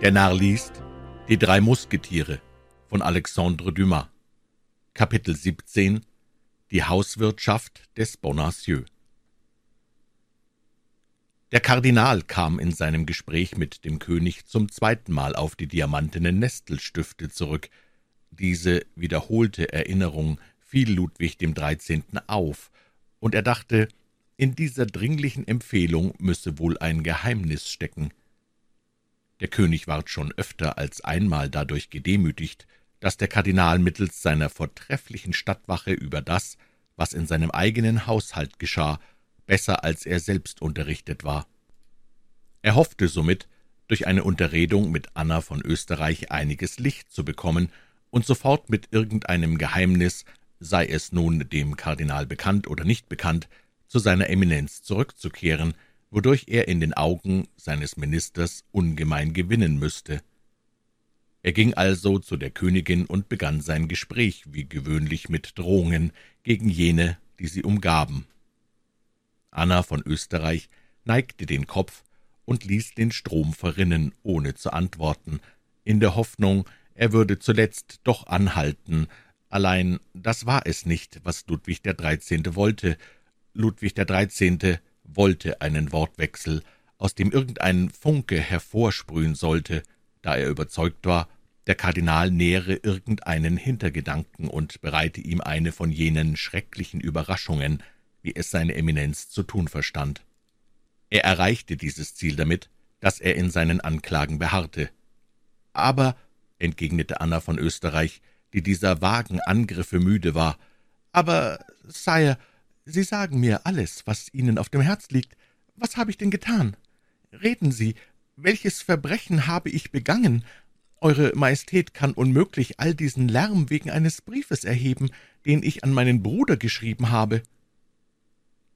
Der Narr liest Die drei Musketiere von Alexandre Dumas Kapitel 17 Die Hauswirtschaft des Bonacieux Der Kardinal kam in seinem Gespräch mit dem König zum zweiten Mal auf die diamantenen Nestelstifte zurück. Diese wiederholte Erinnerung fiel Ludwig dem Dreizehnten auf, und er dachte, in dieser dringlichen Empfehlung müsse wohl ein Geheimnis stecken. Der König ward schon öfter als einmal dadurch gedemütigt, dass der Kardinal mittels seiner vortrefflichen Stadtwache über das, was in seinem eigenen Haushalt geschah, besser als er selbst unterrichtet war. Er hoffte somit, durch eine Unterredung mit Anna von Österreich einiges Licht zu bekommen und sofort mit irgendeinem Geheimnis, sei es nun dem Kardinal bekannt oder nicht bekannt, zu seiner Eminenz zurückzukehren, wodurch er in den Augen seines Ministers ungemein gewinnen müsste. Er ging also zu der Königin und begann sein Gespräch wie gewöhnlich mit Drohungen gegen jene, die sie umgaben. Anna von Österreich neigte den Kopf und ließ den Strom verrinnen, ohne zu antworten, in der Hoffnung, er würde zuletzt doch anhalten, allein das war es nicht, was Ludwig der Dreizehnte wollte. Ludwig der Dreizehnte wollte einen Wortwechsel, aus dem irgendein Funke hervorsprühen sollte, da er überzeugt war, der Kardinal nähere irgendeinen Hintergedanken und bereite ihm eine von jenen schrecklichen Überraschungen, wie es seine Eminenz zu tun verstand. Er erreichte dieses Ziel damit, dass er in seinen Anklagen beharrte. Aber, entgegnete Anna von Österreich, die dieser vagen Angriffe müde war, aber, Sire, Sie sagen mir alles, was Ihnen auf dem Herz liegt. Was habe ich denn getan? Reden Sie, welches Verbrechen habe ich begangen? Eure Majestät kann unmöglich all diesen Lärm wegen eines Briefes erheben, den ich an meinen Bruder geschrieben habe.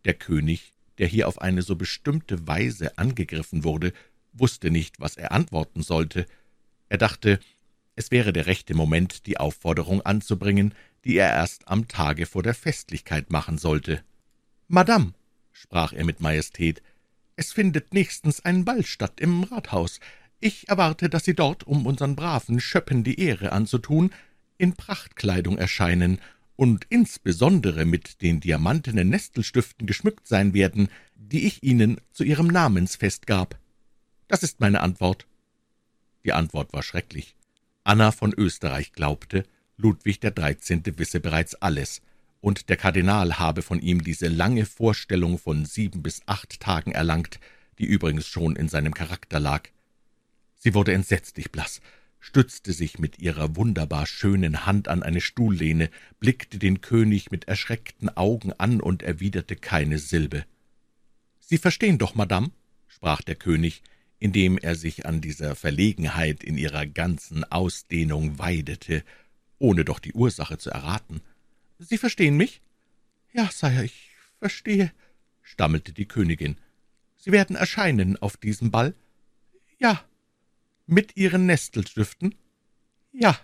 Der König, der hier auf eine so bestimmte Weise angegriffen wurde, wusste nicht, was er antworten sollte. Er dachte, es wäre der rechte Moment, die Aufforderung anzubringen, die er erst am Tage vor der Festlichkeit machen sollte. »Madame«, sprach er mit Majestät, »es findet nächstens ein Ball statt im Rathaus. Ich erwarte, dass Sie dort, um unseren braven Schöppen die Ehre anzutun, in Prachtkleidung erscheinen und insbesondere mit den diamantenen Nestelstiften geschmückt sein werden, die ich Ihnen zu Ihrem Namensfest gab. Das ist meine Antwort.« Die Antwort war schrecklich. Anna von Österreich glaubte, Ludwig Dreizehnte wisse bereits alles, und der Kardinal habe von ihm diese lange Vorstellung von sieben bis acht Tagen erlangt, die übrigens schon in seinem Charakter lag. Sie wurde entsetzlich blass, stützte sich mit ihrer wunderbar schönen Hand an eine Stuhllehne, blickte den König mit erschreckten Augen an und erwiderte keine Silbe. »Sie verstehen doch, Madame«, sprach der König, indem er sich an dieser Verlegenheit in ihrer ganzen Ausdehnung weidete ohne doch die Ursache zu erraten. »Sie verstehen mich?« »Ja, Sire, ich verstehe«, stammelte die Königin. »Sie werden erscheinen auf diesem Ball?« »Ja.« »Mit Ihren Nestelstiften?« »Ja.«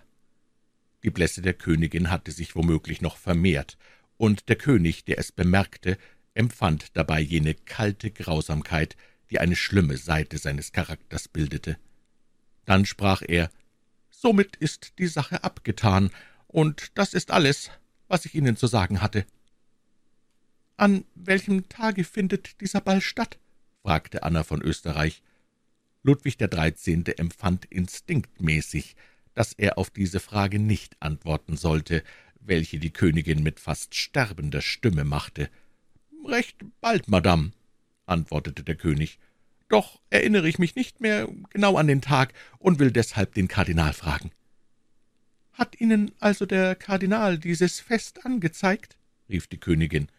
Die Blässe der Königin hatte sich womöglich noch vermehrt, und der König, der es bemerkte, empfand dabei jene kalte Grausamkeit, die eine schlimme Seite seines Charakters bildete. Dann sprach er, Somit ist die Sache abgetan, und das ist alles, was ich Ihnen zu sagen hatte.« »An welchem Tage findet dieser Ball statt?« fragte Anna von Österreich. Ludwig der Dreizehnte empfand instinktmäßig, dass er auf diese Frage nicht antworten sollte, welche die Königin mit fast sterbender Stimme machte. »Recht bald, Madame«, antwortete der König. Doch erinnere ich mich nicht mehr genau an den Tag und will deshalb den Kardinal fragen.« »Hat Ihnen also der Kardinal dieses Fest angezeigt?« rief die Königin.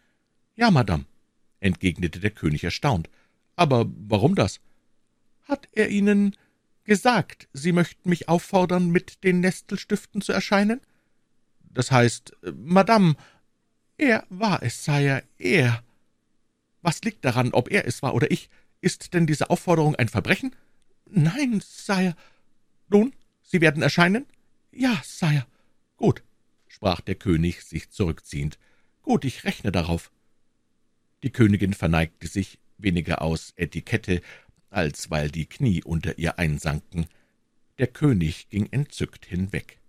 »Ja, Madame«, entgegnete der König erstaunt. »Aber warum das?« »Hat er Ihnen gesagt, Sie möchten mich auffordern, mit den Nestelstiften zu erscheinen?« »Das heißt, Madame, er war es, Sire, er.« »Was liegt daran, ob er es war oder ich?« Ist denn diese Aufforderung ein Verbrechen? Nein, Sire. Nun, Sie werden erscheinen? Ja, Sire. Gut, sprach der König, sich zurückziehend. Gut, ich rechne darauf. Die Königin verneigte sich, weniger aus Etikette, als weil die Knie unter ihr einsanken. Der König ging entzückt hinweg.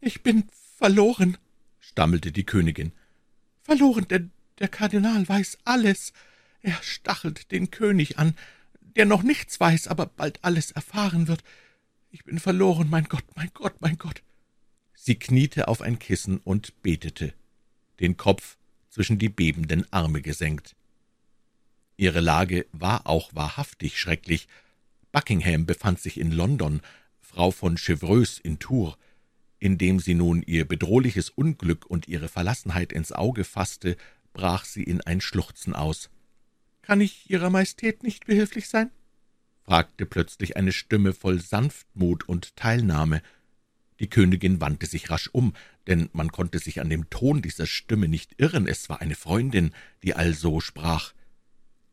»Ich bin verloren«, stammelte die Königin. »Verloren, denn der Kardinal weiß alles. Er stachelt den König an, der noch nichts weiß, aber bald alles erfahren wird. Ich bin verloren, mein Gott, mein Gott, mein Gott.« Sie kniete auf ein Kissen und betete, den Kopf zwischen die bebenden Arme gesenkt. Ihre Lage war auch wahrhaftig schrecklich. Buckingham befand sich in London, Frau von Chevreuse in Tours. Indem sie nun ihr bedrohliches Unglück und ihre Verlassenheit ins Auge fasste, brach sie in ein Schluchzen aus. »Kann ich Ihrer Majestät nicht behilflich sein?« fragte plötzlich eine Stimme voll Sanftmut und Teilnahme. Die Königin wandte sich rasch um, denn man konnte sich an dem Ton dieser Stimme nicht irren, es war eine Freundin, die also sprach.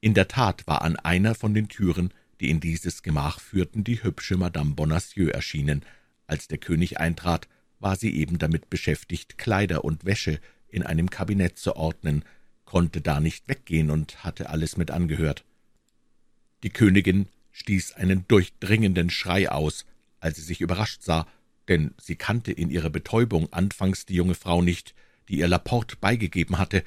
In der Tat war an einer von den Türen, die in dieses Gemach führten, die hübsche Madame Bonacieux erschienen. Als der König eintrat, war sie eben damit beschäftigt, Kleider und Wäsche in einem Kabinett zu ordnen, konnte da nicht weggehen und hatte alles mit angehört. Die Königin stieß einen durchdringenden Schrei aus, als sie sich überrascht sah, denn sie kannte in ihrer Betäubung anfangs die junge Frau nicht, die ihr Laporte beigegeben hatte.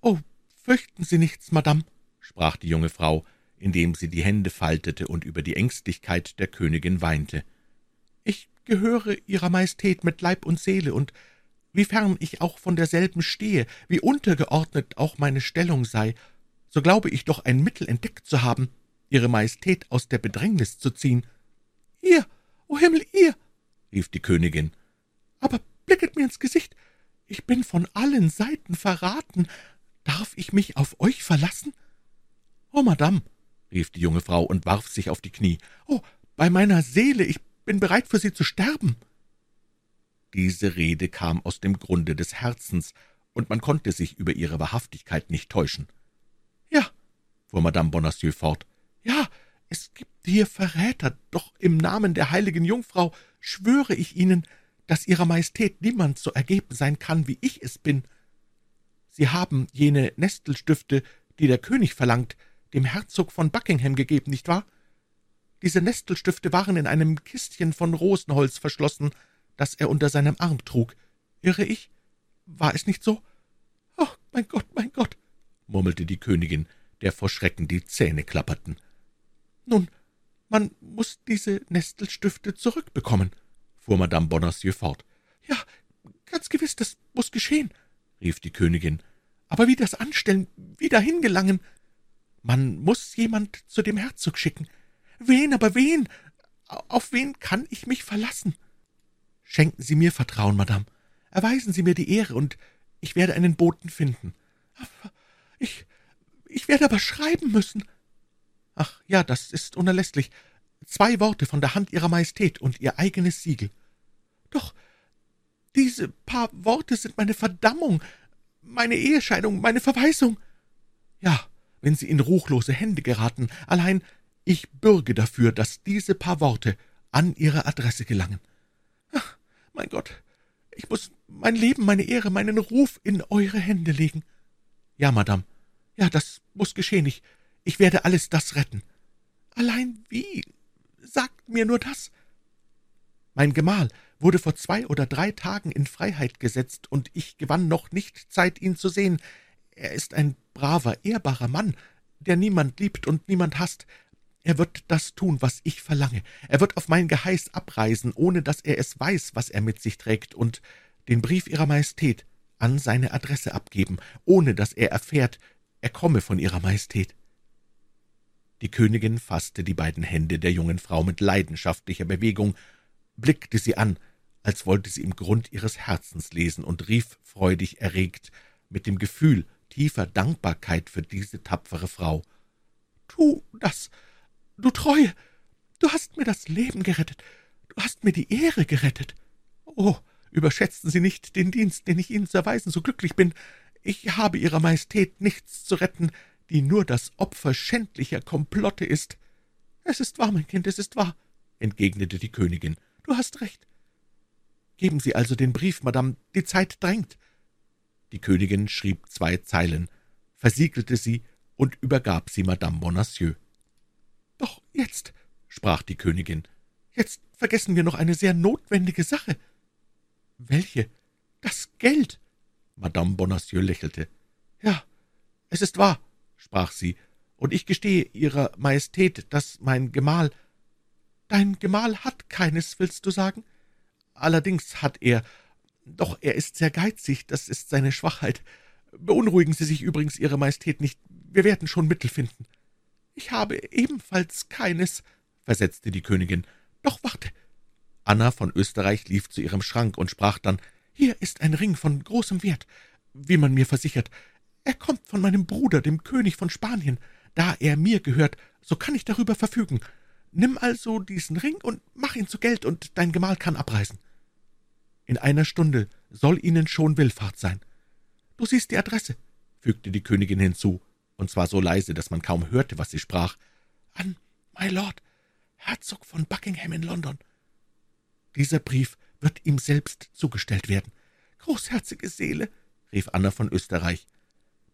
»Oh, fürchten Sie nichts, Madame«, sprach die junge Frau, indem sie die Hände faltete und über die Ängstlichkeit der Königin weinte. »Ich gehöre Ihrer Majestät mit Leib und Seele, und wiefern ich auch von derselben stehe, wie untergeordnet auch meine Stellung sei, so glaube ich doch ein Mittel entdeckt zu haben, Ihre Majestät aus der Bedrängnis zu ziehen.« »Ihr, o oh Himmel, ihr!« rief die Königin. »Aber blicket mir ins Gesicht! Ich bin von allen Seiten verraten. Darf ich mich auf euch verlassen?« »Oh, Madame«, rief die junge Frau und warf sich auf die Knie, »oh, bei meiner Seele, ich bin bereit, für Sie zu sterben.« Diese Rede kam aus dem Grunde des Herzens, und man konnte sich über ihre Wahrhaftigkeit nicht täuschen. »Ja«, fuhr Madame Bonacieux fort, »ja, es gibt hier Verräter, doch im Namen der heiligen Jungfrau schwöre ich Ihnen, dass Ihrer Majestät niemand so ergeben sein kann, wie ich es bin. Sie haben jene Nestelstifte, die der König verlangt, dem Herzog von Buckingham gegeben, nicht wahr? Diese Nestelstifte waren in einem Kistchen von Rosenholz verschlossen, das er unter seinem Arm trug. Irre ich? War es nicht so? »Oh, mein Gott, mein Gott«, murmelte die Königin, der vor Schrecken die Zähne klapperten. »Nun, man muss diese Nestelstifte zurückbekommen«, fuhr Madame Bonacieux fort. »Ja, ganz gewiss, das muss geschehen«, rief die Königin. »Aber wie das anstellen, wie dahin gelangen? Man muss jemand zu dem Herzog schicken. Wen, aber wen? Auf wen kann ich mich verlassen? Schenken Sie mir Vertrauen, Madame. Erweisen Sie mir die Ehre, und ich werde einen Boten finden. Ich, ich werde aber schreiben müssen. Ach ja, das ist unerlässlich. Zwei Worte von der Hand Ihrer Majestät und Ihr eigenes Siegel. Doch diese paar Worte sind meine Verdammung, meine Ehescheidung, meine Verweisung. Ja, wenn Sie in ruchlose Hände geraten, allein ich bürge dafür, dass diese paar Worte an Ihre Adresse gelangen. Mein Gott, ich muss mein Leben, meine Ehre, meinen Ruf in eure Hände legen. Ja, Madame, ja, das muss geschehen. Ich, ich werde alles das retten. Allein wie? Sagt mir nur das. Mein Gemahl wurde vor zwei oder drei Tagen in Freiheit gesetzt, und ich gewann noch nicht Zeit, ihn zu sehen. Er ist ein braver, ehrbarer Mann, der niemand liebt und niemand hasst. Er wird das tun, was ich verlange. Er wird auf mein Geheiß abreisen, ohne dass er es weiß, was er mit sich trägt, und den Brief Ihrer Majestät an seine Adresse abgeben, ohne dass er erfährt, er komme von Ihrer Majestät. Die Königin fasste die beiden Hände der jungen Frau mit leidenschaftlicher Bewegung, blickte sie an, als wollte sie im Grund ihres Herzens lesen, und rief freudig erregt, mit dem Gefühl tiefer Dankbarkeit für diese tapfere Frau. »Tu das, du Treue! Du hast mir das Leben gerettet, du hast mir die Ehre gerettet. Oh, überschätzen Sie nicht den Dienst, den ich Ihnen zu erweisen so glücklich bin. Ich habe Ihrer Majestät nichts zu retten, die nur das Opfer schändlicher Komplotte ist. Es ist wahr, mein Kind, es ist wahr, entgegnete die Königin. Du hast recht. Geben Sie also den Brief, Madame, die Zeit drängt. Die Königin schrieb zwei Zeilen, versiegelte sie und übergab sie Madame Bonacieux. »Doch jetzt«, sprach die Königin, Jetzt vergessen wir noch eine sehr notwendige Sache.« »Welche?« »Das Geld.« Madame Bonacieux lächelte. »Ja, es ist wahr«, sprach sie, »und ich gestehe Ihrer Majestät, dass mein Gemahl...« »Dein Gemahl hat keines, willst du sagen?« »Allerdings hat er, doch er ist sehr geizig, das ist seine Schwachheit. Beunruhigen Sie sich übrigens, Ihre Majestät, nicht, wir werden schon Mittel finden.« »Ich habe ebenfalls keines«, versetzte die Königin. »Doch warte!« Anna von Österreich lief zu ihrem Schrank und sprach dann, »Hier ist ein Ring von großem Wert, wie man mir versichert. Er kommt von meinem Bruder, dem König von Spanien. Da er mir gehört, so kann ich darüber verfügen. Nimm also diesen Ring und mach ihn zu Geld, und dein Gemahl kann abreisen. In einer Stunde soll Ihnen schon Willfahrt sein. Du siehst die Adresse, fügte die Königin hinzu, und zwar so leise, dass man kaum hörte, was sie sprach. An my Lord, Herzog von Buckingham in London. Dieser Brief wird ihm selbst zugestellt werden. Großherzige Seele, rief Anna von Österreich.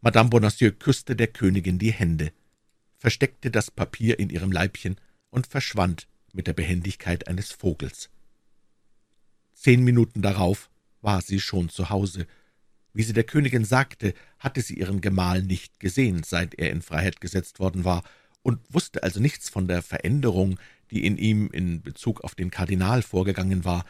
Madame Bonacieux küsste der Königin die Hände, versteckte das Papier in ihrem Leibchen und verschwand mit der Behendigkeit eines Vogels. Zehn Minuten darauf war sie schon zu Hause. Wie sie der Königin sagte, hatte sie ihren Gemahl nicht gesehen, seit er in Freiheit gesetzt worden war, und wusste also nichts von der Veränderung, die in ihm in Bezug auf den Kardinal vorgegangen war,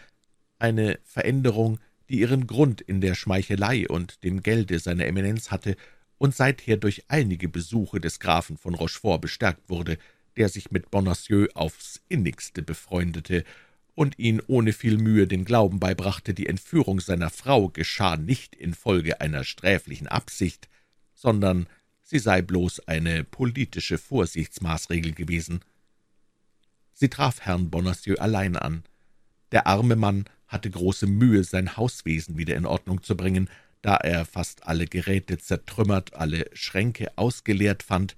eine Veränderung, die ihren Grund in der Schmeichelei und dem Gelde seiner Eminenz hatte und seither durch einige Besuche des Grafen von Rochefort bestärkt wurde, der sich mit Bonacieux aufs innigste befreundete und ihn ohne viel Mühe den Glauben beibrachte, die Entführung seiner Frau geschah nicht infolge einer sträflichen Absicht, sondern sie sei bloß eine politische Vorsichtsmaßregel gewesen. Sie traf Herrn Bonacieux allein an. Der arme Mann hatte große Mühe, sein Hauswesen wieder in Ordnung zu bringen, da er fast alle Geräte zertrümmert, alle Schränke ausgeleert fand,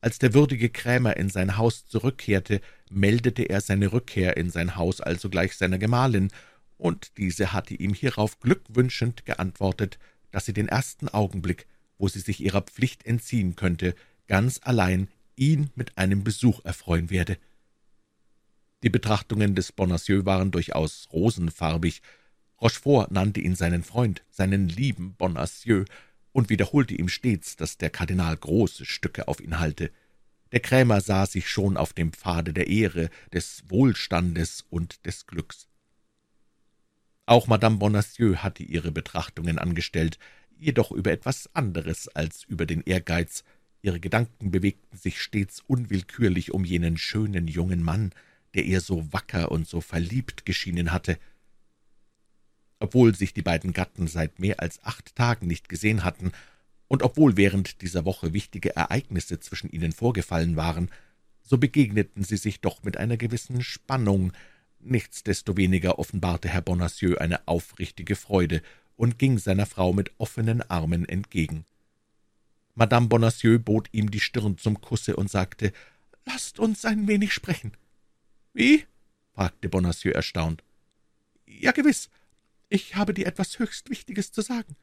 als der würdige Krämer in sein Haus zurückkehrte, meldete er seine Rückkehr in sein Haus alsogleich seiner Gemahlin, und diese hatte ihm hierauf glückwünschend geantwortet, dass sie den ersten Augenblick, wo sie sich ihrer Pflicht entziehen könnte, ganz allein ihn mit einem Besuch erfreuen werde. Die Betrachtungen des Bonacieux waren durchaus rosenfarbig. Rochefort nannte ihn seinen Freund, seinen lieben Bonacieux, und wiederholte ihm stets, dass der Kardinal große Stücke auf ihn halte. Der Krämer sah sich schon auf dem Pfade der Ehre, des Wohlstandes und des Glücks. Auch Madame Bonacieux hatte ihre Betrachtungen angestellt, jedoch über etwas anderes als über den Ehrgeiz. Ihre Gedanken bewegten sich stets unwillkürlich um jenen schönen jungen Mann, der ihr so wacker und so verliebt geschienen hatte. Obwohl sich die beiden Gatten seit mehr als acht Tagen nicht gesehen hatten, und obwohl während dieser Woche wichtige Ereignisse zwischen ihnen vorgefallen waren, so begegneten sie sich doch mit einer gewissen Spannung. Nichtsdestoweniger offenbarte Herr Bonacieux eine aufrichtige Freude und ging seiner Frau mit offenen Armen entgegen. Madame Bonacieux bot ihm die Stirn zum Kusse und sagte, »Lasst uns ein wenig sprechen.« »Wie?« fragte Bonacieux erstaunt. »Ja, gewiss. Ich habe dir etwas höchst Wichtiges zu sagen.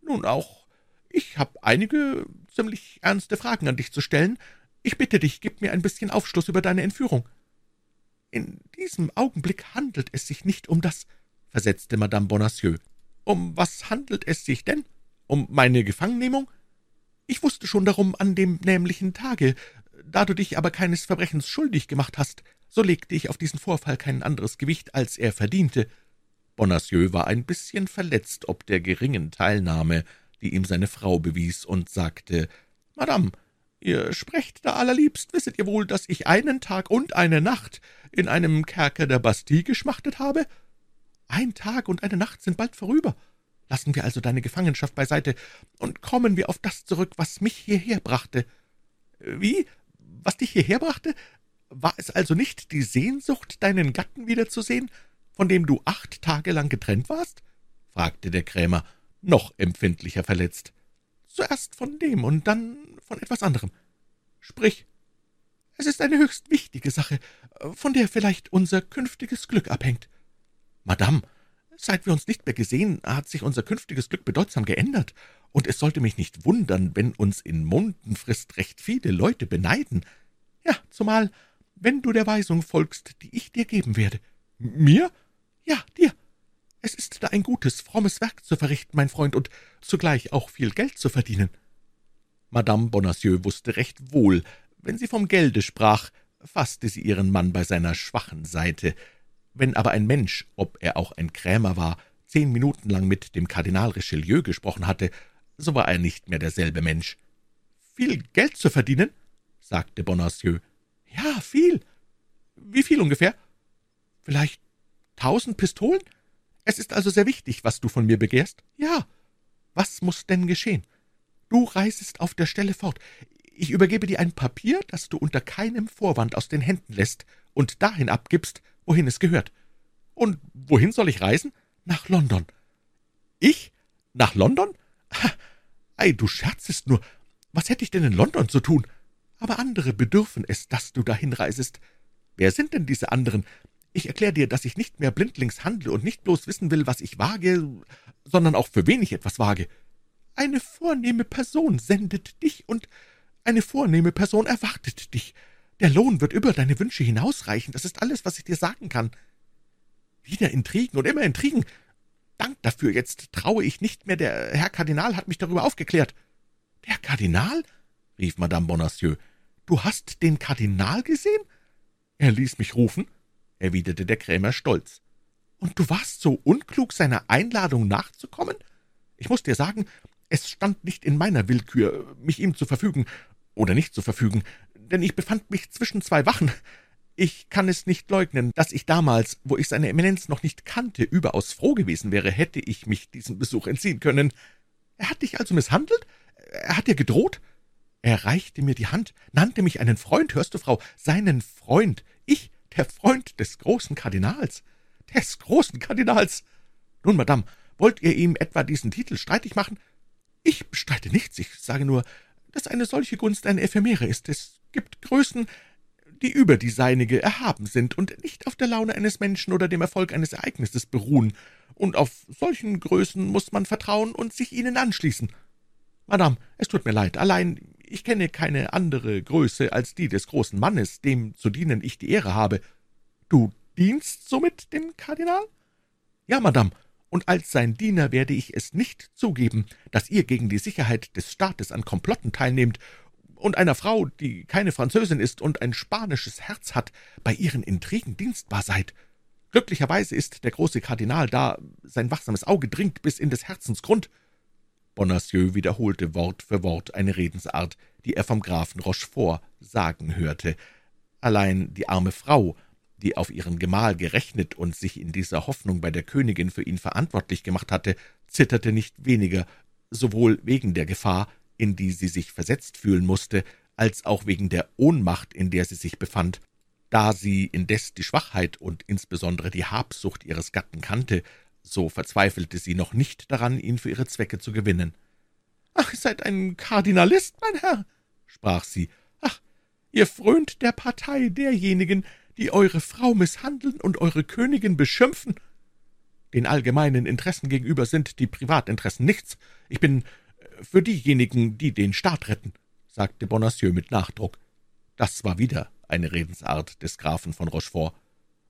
Nun auch, ich habe einige ziemlich ernste Fragen an dich zu stellen. Ich bitte dich, gib mir ein bisschen Aufschluss über deine Entführung.« »In diesem Augenblick handelt es sich nicht um das«, versetzte Madame Bonacieux. »Um was handelt es sich denn? Um meine Gefangennehmung? Ich wusste schon darum an dem nämlichen Tage. Da du dich aber keines Verbrechens schuldig gemacht hast, so legte ich auf diesen Vorfall kein anderes Gewicht, als er verdiente. Bonacieux war ein bisschen verletzt ob der geringen Teilnahme, die ihm seine Frau bewies, und sagte, »Madame, ihr sprecht da allerliebst, wisset ihr wohl, dass ich einen Tag und eine Nacht in einem Kerker der Bastille geschmachtet habe? Ein Tag und eine Nacht sind bald vorüber. Lassen wir also deine Gefangenschaft beiseite und kommen wir auf das zurück, was mich hierher brachte. Wie? Was dich hierher brachte? War es also nicht die Sehnsucht, deinen Gatten wiederzusehen, von dem du acht Tage lang getrennt warst?« fragte der Krämer, noch empfindlicher verletzt. »Zuerst von dem und dann von etwas anderem. Sprich, es ist eine höchst wichtige Sache, von der vielleicht unser künftiges Glück abhängt. Madame, seit wir uns nicht mehr gesehen, hat sich unser künftiges Glück bedeutsam geändert, und es sollte mich nicht wundern, wenn uns in Mondenfrist recht viele Leute beneiden. Ja, zumal wenn du der Weisung folgst, die ich dir geben werde. Mir? Ja, dir. Es ist da ein gutes, frommes Werk zu verrichten, mein Freund, und zugleich auch viel Geld zu verdienen. Madame Bonacieux wusste recht wohl, wenn sie vom Gelde sprach, fasste sie ihren Mann bei seiner schwachen Seite. Wenn aber ein Mensch, ob er auch ein Krämer war, zehn Minuten lang mit dem Kardinal Richelieu gesprochen hatte, so war er nicht mehr derselbe Mensch. »Viel Geld zu verdienen?« sagte Bonacieux. »Ja, viel. Wie viel ungefähr?« »Vielleicht tausend Pistolen? Es ist also sehr wichtig, was du von mir begehrst?« »Ja. Was muss denn geschehen?« »Du reisest auf der Stelle fort. Ich übergebe dir ein Papier, das du unter keinem Vorwand aus den Händen lässt und dahin abgibst, wohin es gehört.« »Und wohin soll ich reisen?« »Nach London.« »Ich? Nach London? Ei, du scherzest nur. Was hätte ich denn in London zu tun? Aber andere bedürfen es, dass du dahin reisest. Wer sind denn diese anderen? Ich erkläre dir, dass ich nicht mehr blindlings handle und nicht bloß wissen will, was ich wage, sondern auch für wen ich etwas wage. Eine vornehme Person sendet dich, und eine vornehme Person erwartet dich. Der Lohn wird über deine Wünsche hinausreichen, das ist alles, was ich dir sagen kann. Wieder Intrigen und immer Intrigen. Dank dafür, jetzt traue ich nicht mehr, der Herr Kardinal hat mich darüber aufgeklärt. Der Kardinal? rief Madame Bonacieux. Du hast den Kardinal gesehen? Er ließ mich rufen, erwiderte der Krämer stolz. Und du warst so unklug, seiner Einladung nachzukommen? Ich muss dir sagen, es stand nicht in meiner Willkür, mich ihm zu verfügen oder nicht zu verfügen, denn ich befand mich zwischen zwei Wachen. Ich kann es nicht leugnen, dass ich damals, wo ich seine Eminenz noch nicht kannte, überaus froh gewesen wäre, hätte ich mich diesem Besuch entziehen können. Er hat dich also misshandelt? Er hat dir gedroht? Er reichte mir die Hand, nannte mich einen Freund, hörst du, Frau, seinen Freund, der Freund des großen Kardinals, des großen Kardinals. Nun, Madame, wollt ihr ihm etwa diesen Titel streitig machen? Ich bestreite nichts, ich sage nur, dass eine solche Gunst eine Ephemere ist. Es gibt Größen, die über die seinige erhaben sind und nicht auf der Laune eines Menschen oder dem Erfolg eines Ereignisses beruhen, und auf solchen Größen muss man vertrauen und sich ihnen anschließen. Madame, es tut mir leid, allein ich kenne keine andere Größe als die des großen Mannes, dem zu dienen ich die Ehre habe. Du dienst somit dem Kardinal? Ja, Madame, und als sein Diener werde ich es nicht zugeben, dass ihr gegen die Sicherheit des Staates an Komplotten teilnehmt und einer Frau, die keine Französin ist und ein spanisches Herz hat, bei ihren Intrigen dienstbar seid. Glücklicherweise ist der große Kardinal da, sein wachsames Auge dringt bis in des Herzens Grund. Bonacieux wiederholte Wort für Wort eine Redensart, die er vom Grafen Rochefort sagen hörte. Allein die arme Frau, die auf ihren Gemahl gerechnet und sich in dieser Hoffnung bei der Königin für ihn verantwortlich gemacht hatte, zitterte nicht weniger, sowohl wegen der Gefahr, in die sie sich versetzt fühlen musste, als auch wegen der Ohnmacht, in der sie sich befand. Da sie indes die Schwachheit und insbesondere die Habsucht ihres Gatten kannte, so verzweifelte sie noch nicht daran, ihn für ihre Zwecke zu gewinnen. »Ach, ihr seid ein Kardinalist, mein Herr«, sprach sie. »Ach, ihr frönt der Partei derjenigen, die eure Frau misshandeln und eure Königin beschimpfen. Den allgemeinen Interessen gegenüber sind die Privatinteressen nichts. Ich bin äh, für diejenigen, die den Staat retten«, sagte Bonacieux mit Nachdruck. Das war wieder eine Redensart des Grafen von Rochefort.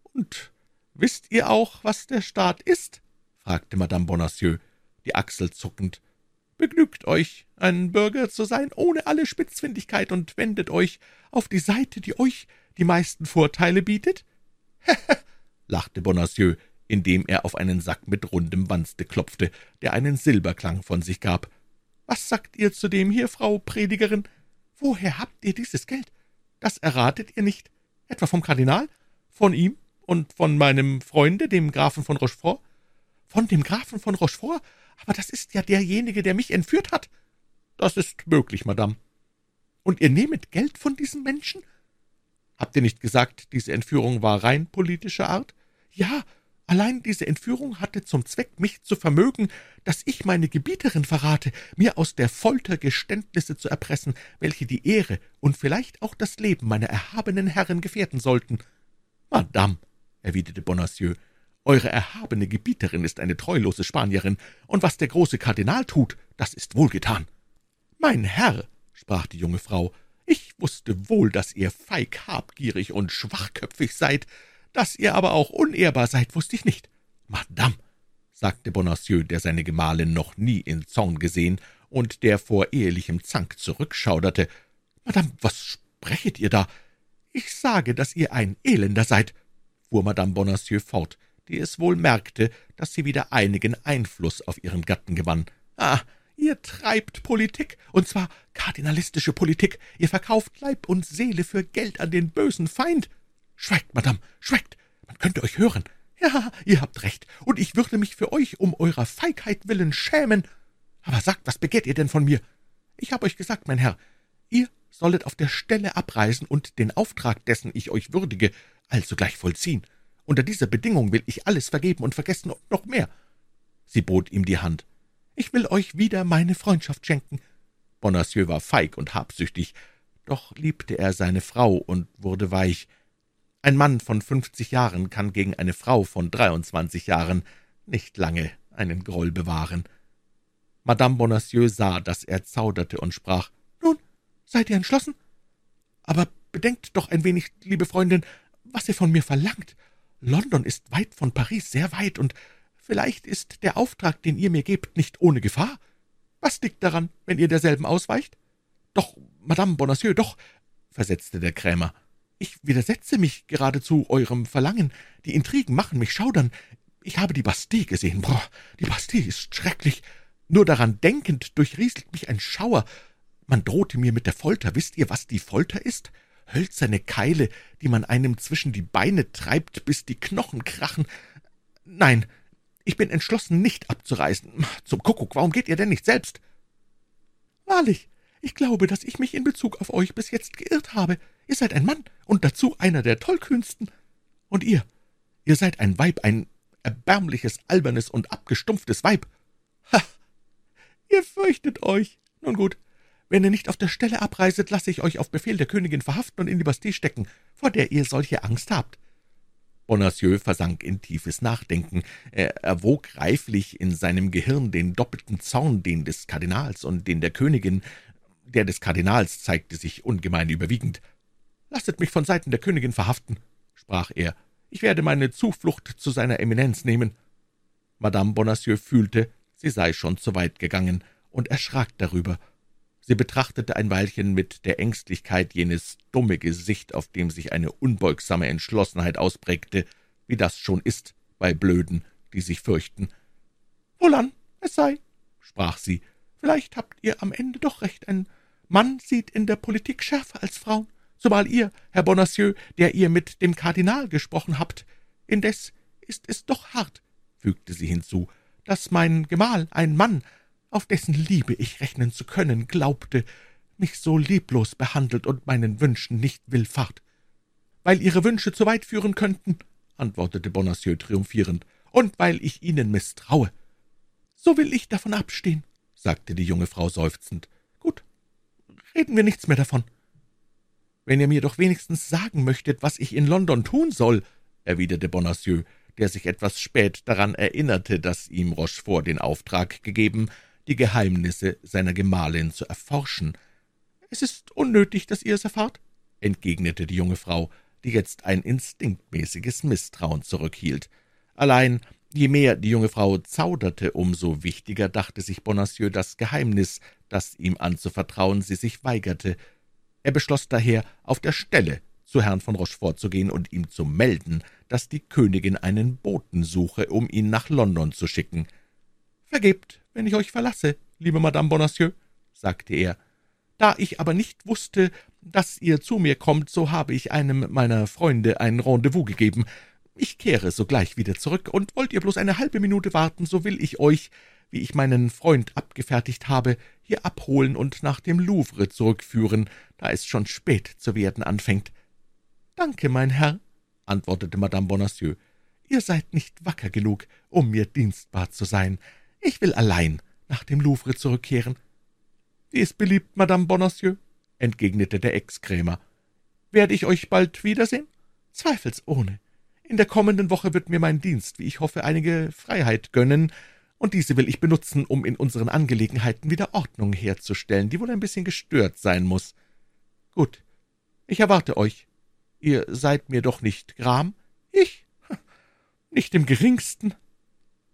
»Und wisst ihr auch, was der Staat ist?« Fragte Madame Bonacieux, die Achsel zuckend. »Begnügt euch, ein Bürger zu sein, ohne alle Spitzfindigkeit, und wendet euch auf die Seite, die euch die meisten Vorteile bietet?« lachte Bonacieux, indem er auf einen Sack mit rundem Wanste klopfte, der einen Silberklang von sich gab. »Was sagt ihr zu dem hier, Frau Predigerin? Woher habt ihr dieses Geld? Das erratet ihr nicht. Etwa vom Kardinal? Von ihm und von meinem Freunde, dem Grafen von Rochefort? Von dem Grafen von Rochefort? Aber das ist ja derjenige, der mich entführt hat. Das ist möglich, Madame. Und ihr nehmet Geld von diesem Menschen? Habt ihr nicht gesagt, diese Entführung war rein politischer Art? Ja, allein diese Entführung hatte zum Zweck, mich zu vermögen, dass ich meine Gebieterin verrate, mir aus der Folter Geständnisse zu erpressen, welche die Ehre und vielleicht auch das Leben meiner erhabenen Herren gefährden sollten. Madame, erwiderte Bonacieux, eure erhabene Gebieterin ist eine treulose Spanierin, und was der große Kardinal tut, das ist wohlgetan. Mein Herr, sprach die junge Frau, Ich wusste wohl, dass ihr feig, habgierig und schwachköpfig seid, dass ihr aber auch unehrbar seid, wusste ich nicht. Madame, sagte Bonacieux, der seine Gemahlin noch nie in Zorn gesehen und der vor ehelichem Zank zurückschauderte, »Madame, was sprechet ihr da? Ich sage, dass ihr ein Elender seid«, fuhr Madame Bonacieux fort, die es wohl merkte, dass sie wieder einigen Einfluss auf ihren Gatten gewann. »Ah, ihr treibt Politik, und zwar kardinalistische Politik. Ihr verkauft Leib und Seele für Geld an den bösen Feind. Schweigt, Madame, schweigt, man könnte euch hören. Ja, ihr habt recht, und ich würde mich für euch um eurer Feigheit willen schämen. Aber sagt, was begehrt ihr denn von mir? Ich habe euch gesagt, mein Herr, ihr sollet auf der Stelle abreisen und den Auftrag, dessen ich euch würdige, alsogleich vollziehen. Unter dieser Bedingung will ich alles vergeben und vergessen und noch mehr. Sie bot ihm die Hand. Ich will euch wieder meine Freundschaft schenken. Bonacieux war feig und habsüchtig, doch liebte er seine Frau und wurde weich. Ein Mann von fünfzig Jahren kann gegen eine Frau von dreiundzwanzig Jahren nicht lange einen Groll bewahren. Madame Bonacieux sah, dass er zauderte und sprach, »Nun, seid ihr entschlossen? Aber bedenkt doch ein wenig, liebe Freundin, was ihr von mir verlangt. London ist weit von Paris, sehr weit, und vielleicht ist der Auftrag, den ihr mir gebt, nicht ohne Gefahr. Was liegt daran, wenn ihr derselben ausweicht?« »Doch, Madame Bonacieux, doch«, versetzte der Krämer, »ich widersetze mich geradezu eurem Verlangen. Die Intrigen machen mich schaudern. Ich habe die Bastille gesehen. Boah, die Bastille ist schrecklich. Nur daran denkend durchrieselt mich ein Schauer. Man drohte mir mit der Folter. Wisst ihr, was die Folter ist? Hölzerne Keile, die man einem zwischen die Beine treibt, bis die Knochen krachen. Nein, ich bin entschlossen, nicht abzureisen. Zum Kuckuck, warum geht ihr denn nicht selbst? Wahrlich, ich glaube, dass ich mich in Bezug auf euch bis jetzt geirrt habe. Ihr seid ein Mann und dazu einer der tollkühnsten. Und ihr, ihr seid ein Weib, ein erbärmliches, albernes und abgestumpftes Weib. Ha, Ihr fürchtet euch. Nun gut, wenn ihr nicht auf der Stelle abreiset, lasse ich euch auf Befehl der Königin verhaften und in die Bastille stecken, vor der ihr solche Angst habt.« Bonacieux versank in tiefes Nachdenken. Er erwog reiflich in seinem Gehirn den doppelten Zorn, den des Kardinals und den der Königin. Der des Kardinals zeigte sich ungemein überwiegend. »Lasset mich von Seiten der Königin verhaften«, sprach er. »Ich werde meine Zuflucht zu seiner Eminenz nehmen.« Madame Bonacieux fühlte, sie sei schon zu weit gegangen, und erschrak darüber. Sie betrachtete ein Weilchen mit der Ängstlichkeit jenes dumme Gesicht, auf dem sich eine unbeugsame Entschlossenheit ausprägte, wie das schon ist bei Blöden, die sich fürchten. »Wohlan, es sei«, sprach sie, »vielleicht habt ihr am Ende doch recht. Ein Mann sieht in der Politik schärfer als Frauen, zumal ihr, Herr Bonacieux, der ihr mit dem Kardinal gesprochen habt. Indes ist es doch hart«, fügte sie hinzu, dass mein Gemahl, ein Mann, auf dessen Liebe ich rechnen zu können, glaubte, mich so lieblos behandelt und meinen Wünschen nicht willfahrt. »Weil Ihre Wünsche zu weit führen könnten«, antwortete Bonacieux triumphierend, »und weil ich Ihnen misstraue.« »So will ich davon abstehen«, sagte die junge Frau seufzend. »Gut, reden wir nichts mehr davon.« »Wenn ihr mir doch wenigstens sagen möchtet, was ich in London tun soll«, erwiderte Bonacieux, der sich etwas spät daran erinnerte, dass ihm Rochefort den Auftrag gegeben, die Geheimnisse seiner Gemahlin zu erforschen. »Es ist unnötig, dass ihr es erfahrt«, entgegnete die junge Frau, die jetzt ein instinktmäßiges Misstrauen zurückhielt. Allein, je mehr die junge Frau zauderte, umso wichtiger dachte sich Bonacieux das Geheimnis, das ihm anzuvertrauen sie sich weigerte. Er beschloss daher, auf der Stelle zu Herrn von Rochefort zu gehen und ihm zu melden, dass die Königin einen Boten suche, um ihn nach London zu schicken. »Vergebt, wenn ich euch verlasse, liebe Madame Bonacieux«, sagte er. »Da ich aber nicht wusste, dass ihr zu mir kommt, so habe ich einem meiner Freunde ein Rendezvous gegeben. Ich kehre sogleich wieder zurück, und wollt ihr bloß eine halbe Minute warten, so will ich euch, wie ich meinen Freund abgefertigt habe, hier abholen und nach dem Louvre zurückführen, da es schon spät zu werden anfängt.« »Danke, mein Herr«, antwortete Madame Bonacieux. »Ihr seid nicht wacker genug, um mir dienstbar zu sein. Ich will allein nach dem Louvre zurückkehren.« »Wie es beliebt, Madame Bonacieux«, entgegnete der Ex-Krämer. »Werde ich euch bald wiedersehen?« »Zweifelsohne. In der kommenden Woche wird mir mein Dienst, wie ich hoffe, einige Freiheit gönnen, und diese will ich benutzen, um in unseren Angelegenheiten wieder Ordnung herzustellen, die wohl ein bisschen gestört sein muss.« Gut, ich erwarte euch. Ihr seid mir doch nicht gram? Ich? Nicht im geringsten.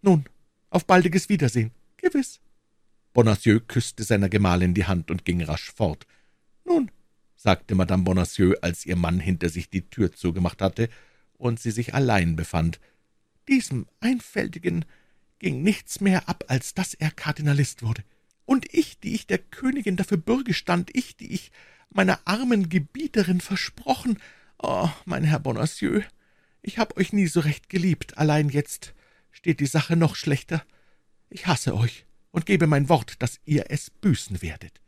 Nun, auf baldiges Wiedersehen. Gewiss. Bonacieux küsste seiner Gemahlin die Hand und ging rasch fort. Nun, sagte Madame Bonacieux, als ihr Mann hinter sich die Tür zugemacht hatte und sie sich allein befand, diesem Einfältigen ging nichts mehr ab, als dass er Kardinalist wurde. Und ich, die ich der Königin dafür Bürge stand, ich, die ich meiner armen Gebieterin versprochen, oh, mein Herr Bonacieux, ich hab euch nie so recht geliebt, allein jetzt steht die Sache noch schlechter. Ich hasse euch und gebe mein Wort, dass ihr es büßen werdet.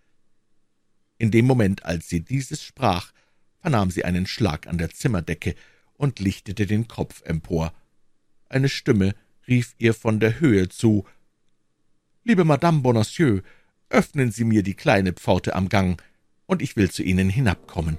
In dem Moment, als sie dieses sprach, vernahm sie einen Schlag an der Zimmerdecke und lichtete den Kopf empor. Eine Stimme rief ihr von der Höhe zu »Liebe Madame Bonacieux, öffnen Sie mir die kleine Pforte am Gang, und ich will zu Ihnen hinabkommen.«